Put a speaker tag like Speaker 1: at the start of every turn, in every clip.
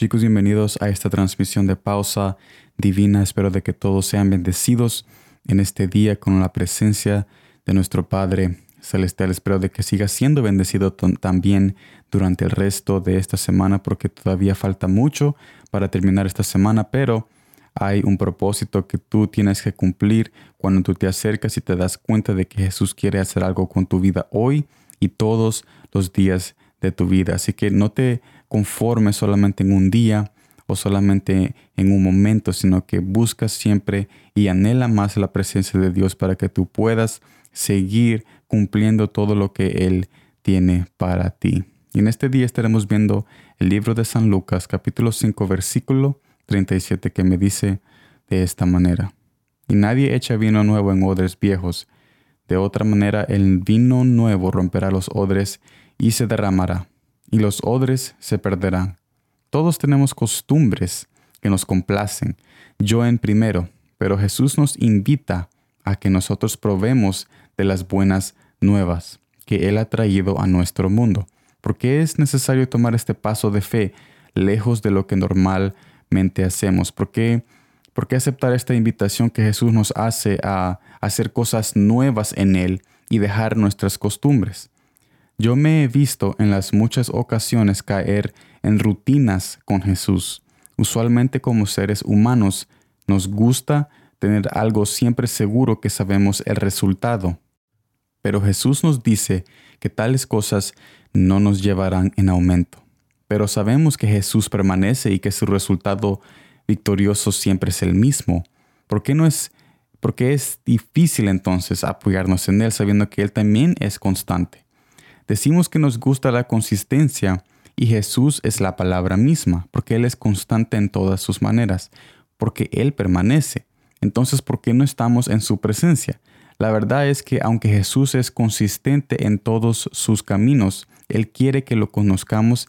Speaker 1: Chicos, bienvenidos a esta transmisión de pausa divina. Espero de que todos sean bendecidos en este día con la presencia de nuestro Padre Celestial. Espero de que siga siendo bendecido también durante el resto de esta semana porque todavía falta mucho para terminar esta semana, pero hay un propósito que tú tienes que cumplir cuando tú te acercas y te das cuenta de que Jesús quiere hacer algo con tu vida hoy y todos los días de tu vida. Así que no te conformes solamente en un día o solamente en un momento, sino que buscas siempre y anhela más la presencia de Dios para que tú puedas seguir cumpliendo todo lo que Él tiene para ti. Y en este día estaremos viendo el libro de San Lucas, capítulo 5, versículo 37, que me dice de esta manera. Y nadie echa vino nuevo en odres viejos. De otra manera, el vino nuevo romperá los odres y se derramará, y los odres se perderán. Todos tenemos costumbres que nos complacen, yo en primero, pero Jesús nos invita a que nosotros probemos de las buenas nuevas que Él ha traído a nuestro mundo. Porque es necesario tomar este paso de fe lejos de lo que normalmente hacemos? ¿Por qué, ¿Por qué aceptar esta invitación que Jesús nos hace a hacer cosas nuevas en Él y dejar nuestras costumbres? Yo me he visto en las muchas ocasiones caer en rutinas con Jesús. Usualmente como seres humanos nos gusta tener algo siempre seguro que sabemos el resultado. Pero Jesús nos dice que tales cosas no nos llevarán en aumento. Pero sabemos que Jesús permanece y que su resultado victorioso siempre es el mismo. ¿Por qué no es porque es difícil entonces apoyarnos en Él sabiendo que Él también es constante? Decimos que nos gusta la consistencia y Jesús es la palabra misma, porque Él es constante en todas sus maneras, porque Él permanece. Entonces, ¿por qué no estamos en su presencia? La verdad es que aunque Jesús es consistente en todos sus caminos, Él quiere que lo conozcamos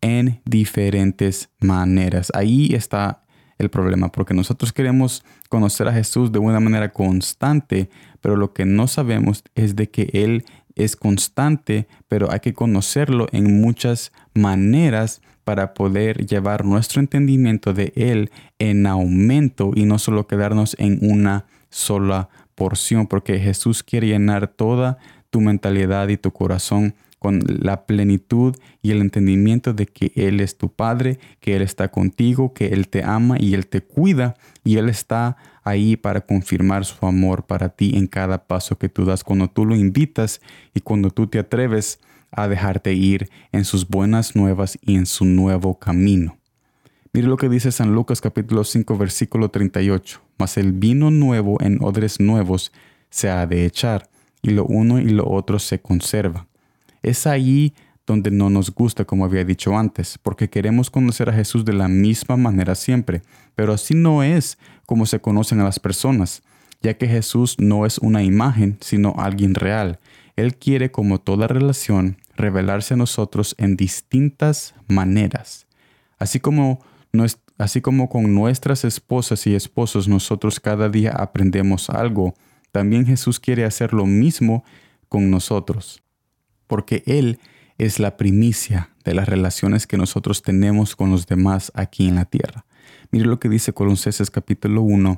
Speaker 1: en diferentes maneras. Ahí está el problema, porque nosotros queremos conocer a Jesús de una manera constante, pero lo que no sabemos es de que Él es constante, pero hay que conocerlo en muchas maneras para poder llevar nuestro entendimiento de Él en aumento y no solo quedarnos en una sola porción, porque Jesús quiere llenar toda tu mentalidad y tu corazón con la plenitud y el entendimiento de que Él es tu Padre, que Él está contigo, que Él te ama y Él te cuida y Él está ahí para confirmar su amor para ti en cada paso que tú das, cuando tú lo invitas y cuando tú te atreves a dejarte ir en sus buenas nuevas y en su nuevo camino. Mire lo que dice San Lucas capítulo 5 versículo 38. Mas el vino nuevo en odres nuevos se ha de echar, y lo uno y lo otro se conserva. Es ahí donde no nos gusta, como había dicho antes, porque queremos conocer a Jesús de la misma manera siempre, pero así no es como se conocen a las personas, ya que Jesús no es una imagen, sino alguien real. Él quiere, como toda relación, revelarse a nosotros en distintas maneras. Así como, así como con nuestras esposas y esposos nosotros cada día aprendemos algo, también Jesús quiere hacer lo mismo con nosotros porque Él es la primicia de las relaciones que nosotros tenemos con los demás aquí en la tierra. Mire lo que dice Colosenses capítulo 1,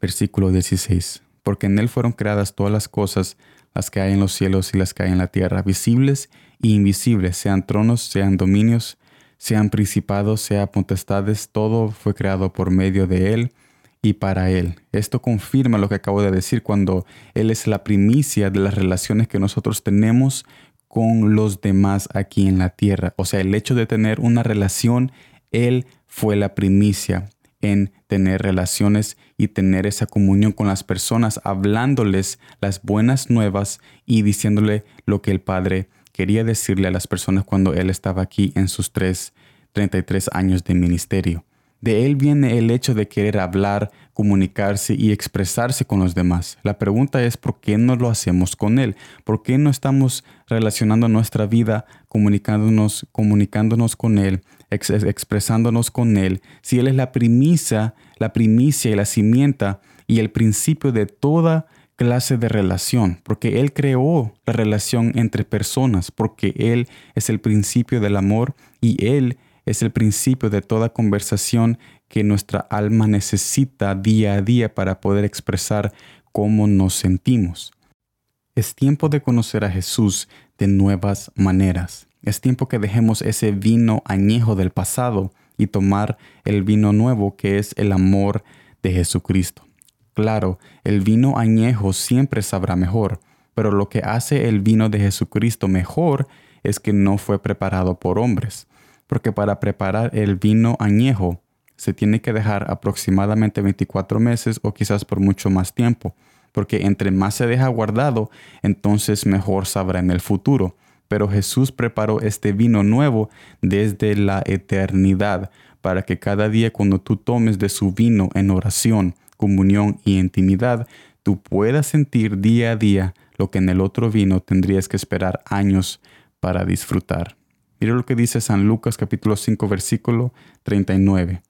Speaker 1: versículo 16. Porque en Él fueron creadas todas las cosas, las que hay en los cielos y las que hay en la tierra, visibles e invisibles, sean tronos, sean dominios, sean principados, sean potestades, todo fue creado por medio de Él y para Él. Esto confirma lo que acabo de decir cuando Él es la primicia de las relaciones que nosotros tenemos con los demás aquí en la tierra. O sea, el hecho de tener una relación, Él fue la primicia en tener relaciones y tener esa comunión con las personas, hablándoles las buenas nuevas y diciéndole lo que el Padre quería decirle a las personas cuando Él estaba aquí en sus tres, 33 años de ministerio. De él viene el hecho de querer hablar, comunicarse y expresarse con los demás. La pregunta es por qué no lo hacemos con él, por qué no estamos relacionando nuestra vida, comunicándonos, comunicándonos con él, expresándonos con él, si él es la primicia, la primicia y la cimienta y el principio de toda clase de relación, porque Él creó la relación entre personas, porque Él es el principio del amor y Él es el principio de toda conversación que nuestra alma necesita día a día para poder expresar cómo nos sentimos. Es tiempo de conocer a Jesús de nuevas maneras. Es tiempo que dejemos ese vino añejo del pasado y tomar el vino nuevo que es el amor de Jesucristo. Claro, el vino añejo siempre sabrá mejor, pero lo que hace el vino de Jesucristo mejor es que no fue preparado por hombres, porque para preparar el vino añejo se tiene que dejar aproximadamente 24 meses o quizás por mucho más tiempo, porque entre más se deja guardado, entonces mejor sabrá en el futuro. Pero Jesús preparó este vino nuevo desde la eternidad, para que cada día cuando tú tomes de su vino en oración, comunión y intimidad, tú puedas sentir día a día lo que en el otro vino tendrías que esperar años para disfrutar. Mira lo que dice San Lucas capítulo 5 versículo 39.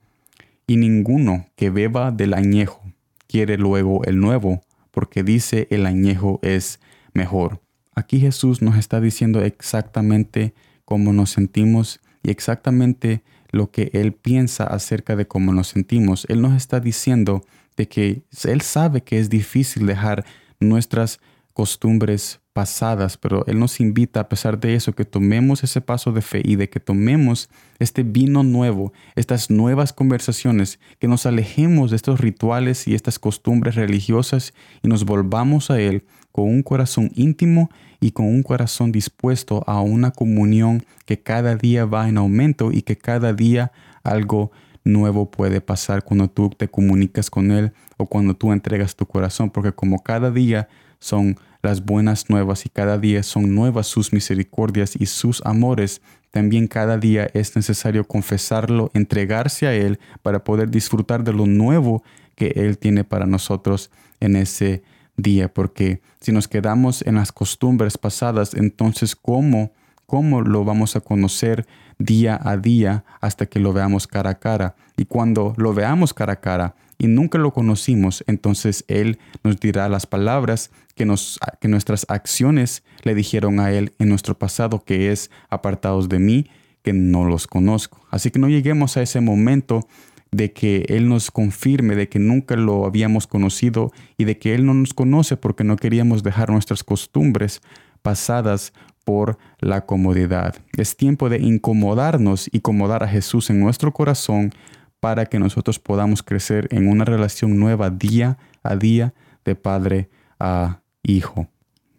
Speaker 1: Y ninguno que beba del añejo quiere luego el nuevo, porque dice el añejo es mejor. Aquí Jesús nos está diciendo exactamente cómo nos sentimos y exactamente lo que Él piensa acerca de cómo nos sentimos. Él nos está diciendo de que Él sabe que es difícil dejar nuestras costumbres pasadas, pero Él nos invita a pesar de eso que tomemos ese paso de fe y de que tomemos este vino nuevo, estas nuevas conversaciones, que nos alejemos de estos rituales y estas costumbres religiosas y nos volvamos a Él con un corazón íntimo y con un corazón dispuesto a una comunión que cada día va en aumento y que cada día algo nuevo puede pasar cuando tú te comunicas con Él o cuando tú entregas tu corazón, porque como cada día son las buenas nuevas y cada día son nuevas sus misericordias y sus amores, también cada día es necesario confesarlo, entregarse a Él para poder disfrutar de lo nuevo que Él tiene para nosotros en ese día, porque si nos quedamos en las costumbres pasadas, entonces ¿cómo, cómo lo vamos a conocer día a día hasta que lo veamos cara a cara? Y cuando lo veamos cara a cara, y nunca lo conocimos, entonces Él nos dirá las palabras que, nos, que nuestras acciones le dijeron a Él en nuestro pasado, que es apartados de mí, que no los conozco. Así que no lleguemos a ese momento de que Él nos confirme de que nunca lo habíamos conocido y de que Él no nos conoce porque no queríamos dejar nuestras costumbres pasadas por la comodidad. Es tiempo de incomodarnos y acomodar a Jesús en nuestro corazón para que nosotros podamos crecer en una relación nueva día a día de padre a hijo.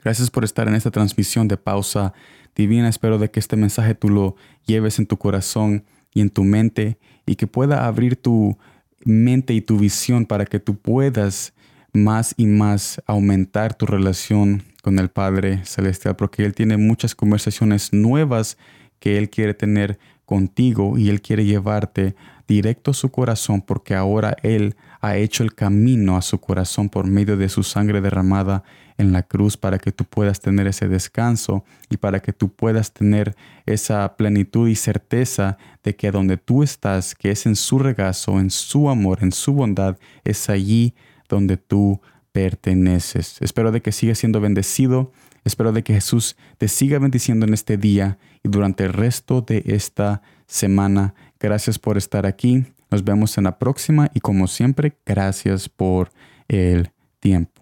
Speaker 1: Gracias por estar en esta transmisión de pausa divina. Espero de que este mensaje tú lo lleves en tu corazón y en tu mente y que pueda abrir tu mente y tu visión para que tú puedas más y más aumentar tu relación con el Padre Celestial, porque Él tiene muchas conversaciones nuevas que Él quiere tener contigo y Él quiere llevarte directo a su corazón porque ahora Él ha hecho el camino a su corazón por medio de su sangre derramada en la cruz para que tú puedas tener ese descanso y para que tú puedas tener esa plenitud y certeza de que donde tú estás, que es en su regazo, en su amor, en su bondad, es allí donde tú perteneces. Espero de que sigas siendo bendecido Espero de que Jesús te siga bendiciendo en este día y durante el resto de esta semana. Gracias por estar aquí. Nos vemos en la próxima y como siempre, gracias por el tiempo.